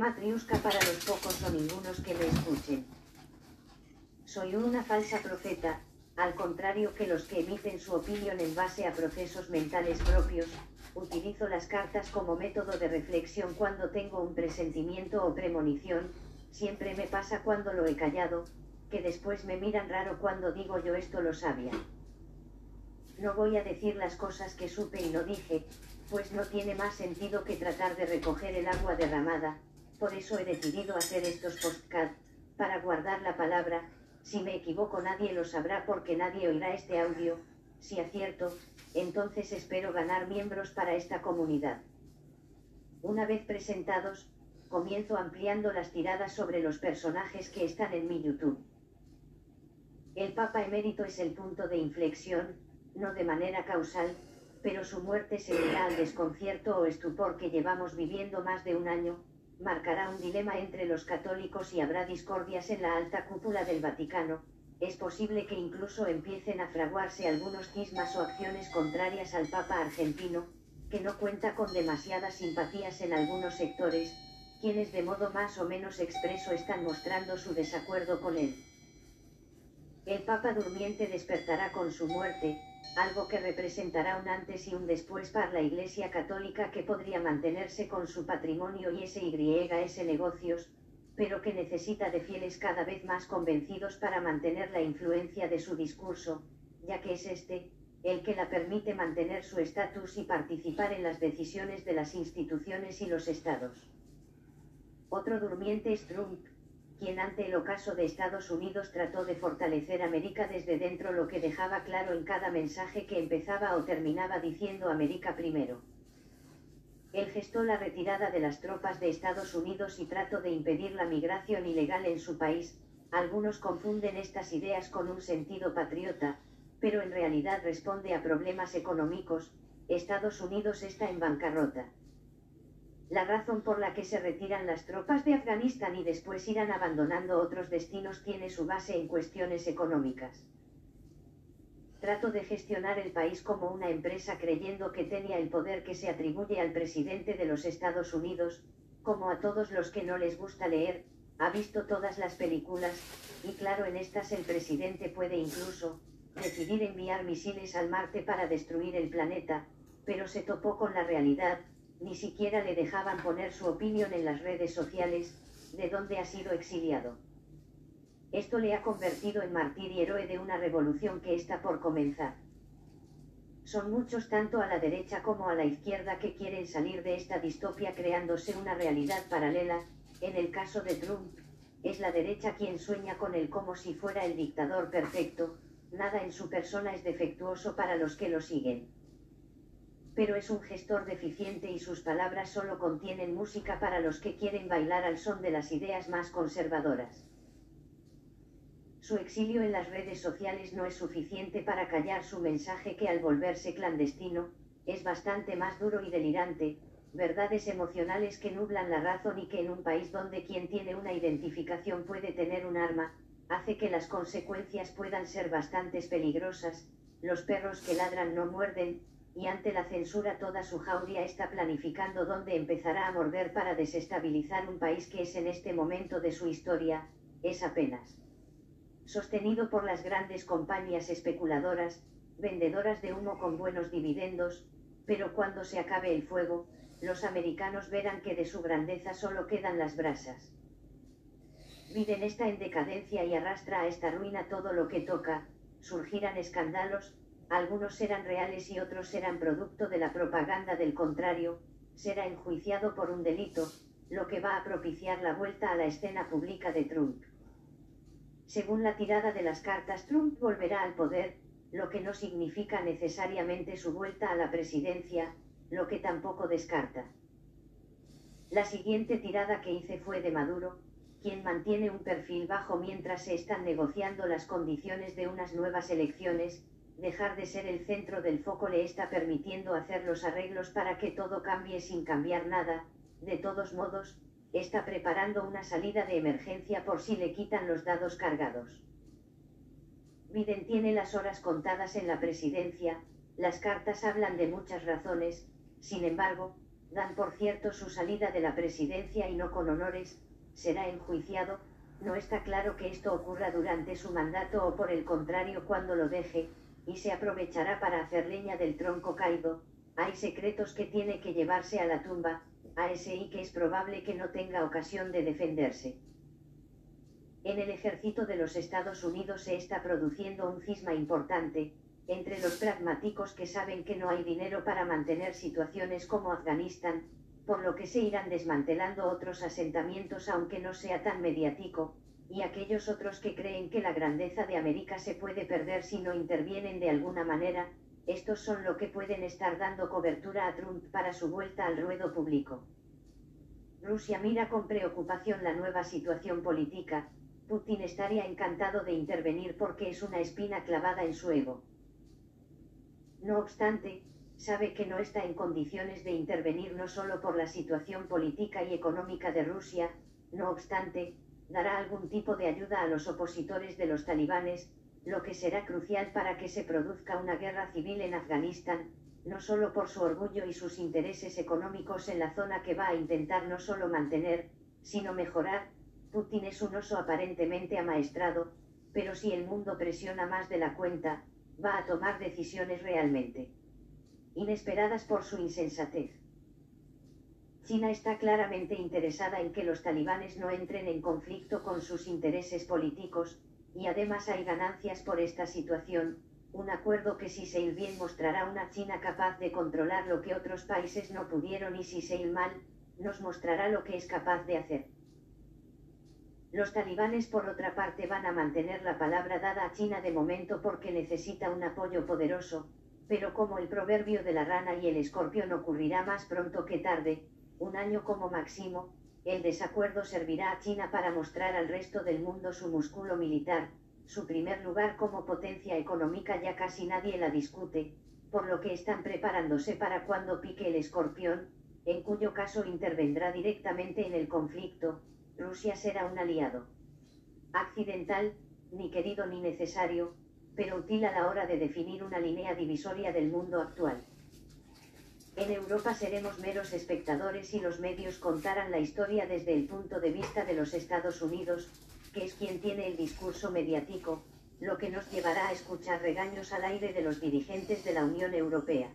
matriusca para los pocos o ningunos que me escuchen. Soy una falsa profeta, al contrario que los que emiten su opinión en base a procesos mentales propios, utilizo las cartas como método de reflexión cuando tengo un presentimiento o premonición, siempre me pasa cuando lo he callado, que después me miran raro cuando digo yo esto lo sabía. No voy a decir las cosas que supe y no dije, pues no tiene más sentido que tratar de recoger el agua derramada, por eso he decidido hacer estos postcards, para guardar la palabra, si me equivoco nadie lo sabrá porque nadie oirá este audio, si acierto, entonces espero ganar miembros para esta comunidad. Una vez presentados, comienzo ampliando las tiradas sobre los personajes que están en mi YouTube. El Papa emérito es el punto de inflexión, no de manera causal, pero su muerte seguirá al desconcierto o estupor que llevamos viviendo más de un año, marcará un dilema entre los católicos y habrá discordias en la alta cúpula del Vaticano, es posible que incluso empiecen a fraguarse algunos cismas o acciones contrarias al Papa argentino, que no cuenta con demasiadas simpatías en algunos sectores, quienes de modo más o menos expreso están mostrando su desacuerdo con él. El Papa durmiente despertará con su muerte, algo que representará un antes y un después para la Iglesia Católica que podría mantenerse con su patrimonio y SYS negocios, pero que necesita de fieles cada vez más convencidos para mantener la influencia de su discurso, ya que es este, el que la permite mantener su estatus y participar en las decisiones de las instituciones y los estados. Otro durmiente es Trump, quien ante el ocaso de Estados Unidos trató de fortalecer América desde dentro lo que dejaba claro en cada mensaje que empezaba o terminaba diciendo América primero. Él gestó la retirada de las tropas de Estados Unidos y trató de impedir la migración ilegal en su país, algunos confunden estas ideas con un sentido patriota, pero en realidad responde a problemas económicos, Estados Unidos está en bancarrota. La razón por la que se retiran las tropas de Afganistán y después irán abandonando otros destinos tiene su base en cuestiones económicas. Trato de gestionar el país como una empresa creyendo que tenía el poder que se atribuye al presidente de los Estados Unidos, como a todos los que no les gusta leer, ha visto todas las películas, y claro en estas el presidente puede incluso, decidir enviar misiles al Marte para destruir el planeta, pero se topó con la realidad, ni siquiera le dejaban poner su opinión en las redes sociales, de donde ha sido exiliado. Esto le ha convertido en mártir y héroe de una revolución que está por comenzar. Son muchos tanto a la derecha como a la izquierda que quieren salir de esta distopia creándose una realidad paralela, en el caso de Trump, es la derecha quien sueña con él como si fuera el dictador perfecto, nada en su persona es defectuoso para los que lo siguen pero es un gestor deficiente y sus palabras solo contienen música para los que quieren bailar al son de las ideas más conservadoras. Su exilio en las redes sociales no es suficiente para callar su mensaje que al volverse clandestino, es bastante más duro y delirante, verdades emocionales que nublan la razón y que en un país donde quien tiene una identificación puede tener un arma, hace que las consecuencias puedan ser bastante peligrosas, los perros que ladran no muerden, y ante la censura toda su jauría está planificando dónde empezará a morder para desestabilizar un país que es en este momento de su historia, es apenas sostenido por las grandes compañías especuladoras, vendedoras de humo con buenos dividendos, pero cuando se acabe el fuego, los americanos verán que de su grandeza solo quedan las brasas. Biden está en decadencia y arrastra a esta ruina todo lo que toca, surgirán escándalos, algunos serán reales y otros serán producto de la propaganda del contrario, será enjuiciado por un delito, lo que va a propiciar la vuelta a la escena pública de Trump. Según la tirada de las cartas, Trump volverá al poder, lo que no significa necesariamente su vuelta a la presidencia, lo que tampoco descarta. La siguiente tirada que hice fue de Maduro, quien mantiene un perfil bajo mientras se están negociando las condiciones de unas nuevas elecciones, dejar de ser el centro del foco le está permitiendo hacer los arreglos para que todo cambie sin cambiar nada, de todos modos, está preparando una salida de emergencia por si le quitan los dados cargados. Biden tiene las horas contadas en la presidencia, las cartas hablan de muchas razones, sin embargo, dan por cierto su salida de la presidencia y no con honores, será enjuiciado, no está claro que esto ocurra durante su mandato o por el contrario cuando lo deje, y se aprovechará para hacer leña del tronco caído, hay secretos que tiene que llevarse a la tumba, a ese y que es probable que no tenga ocasión de defenderse. En el ejército de los Estados Unidos se está produciendo un cisma importante, entre los pragmáticos que saben que no hay dinero para mantener situaciones como Afganistán, por lo que se irán desmantelando otros asentamientos aunque no sea tan mediático, y aquellos otros que creen que la grandeza de América se puede perder si no intervienen de alguna manera, estos son lo que pueden estar dando cobertura a Trump para su vuelta al ruedo público. Rusia mira con preocupación la nueva situación política, Putin estaría encantado de intervenir porque es una espina clavada en su ego. No obstante, sabe que no está en condiciones de intervenir no solo por la situación política y económica de Rusia, no obstante, dará algún tipo de ayuda a los opositores de los talibanes, lo que será crucial para que se produzca una guerra civil en Afganistán, no solo por su orgullo y sus intereses económicos en la zona que va a intentar no solo mantener, sino mejorar, Putin es un oso aparentemente amaestrado, pero si el mundo presiona más de la cuenta, va a tomar decisiones realmente inesperadas por su insensatez. China está claramente interesada en que los talibanes no entren en conflicto con sus intereses políticos, y además hay ganancias por esta situación, un acuerdo que si se bien mostrará una China capaz de controlar lo que otros países no pudieron y si se mal, nos mostrará lo que es capaz de hacer. Los talibanes por otra parte van a mantener la palabra dada a China de momento porque necesita un apoyo poderoso, pero como el proverbio de la rana y el escorpión ocurrirá más pronto que tarde, un año como máximo, el desacuerdo servirá a China para mostrar al resto del mundo su músculo militar, su primer lugar como potencia económica ya casi nadie la discute, por lo que están preparándose para cuando pique el escorpión, en cuyo caso intervendrá directamente en el conflicto, Rusia será un aliado. Accidental, ni querido ni necesario, pero útil a la hora de definir una línea divisoria del mundo actual. En Europa seremos meros espectadores y los medios contarán la historia desde el punto de vista de los Estados Unidos, que es quien tiene el discurso mediático, lo que nos llevará a escuchar regaños al aire de los dirigentes de la Unión Europea.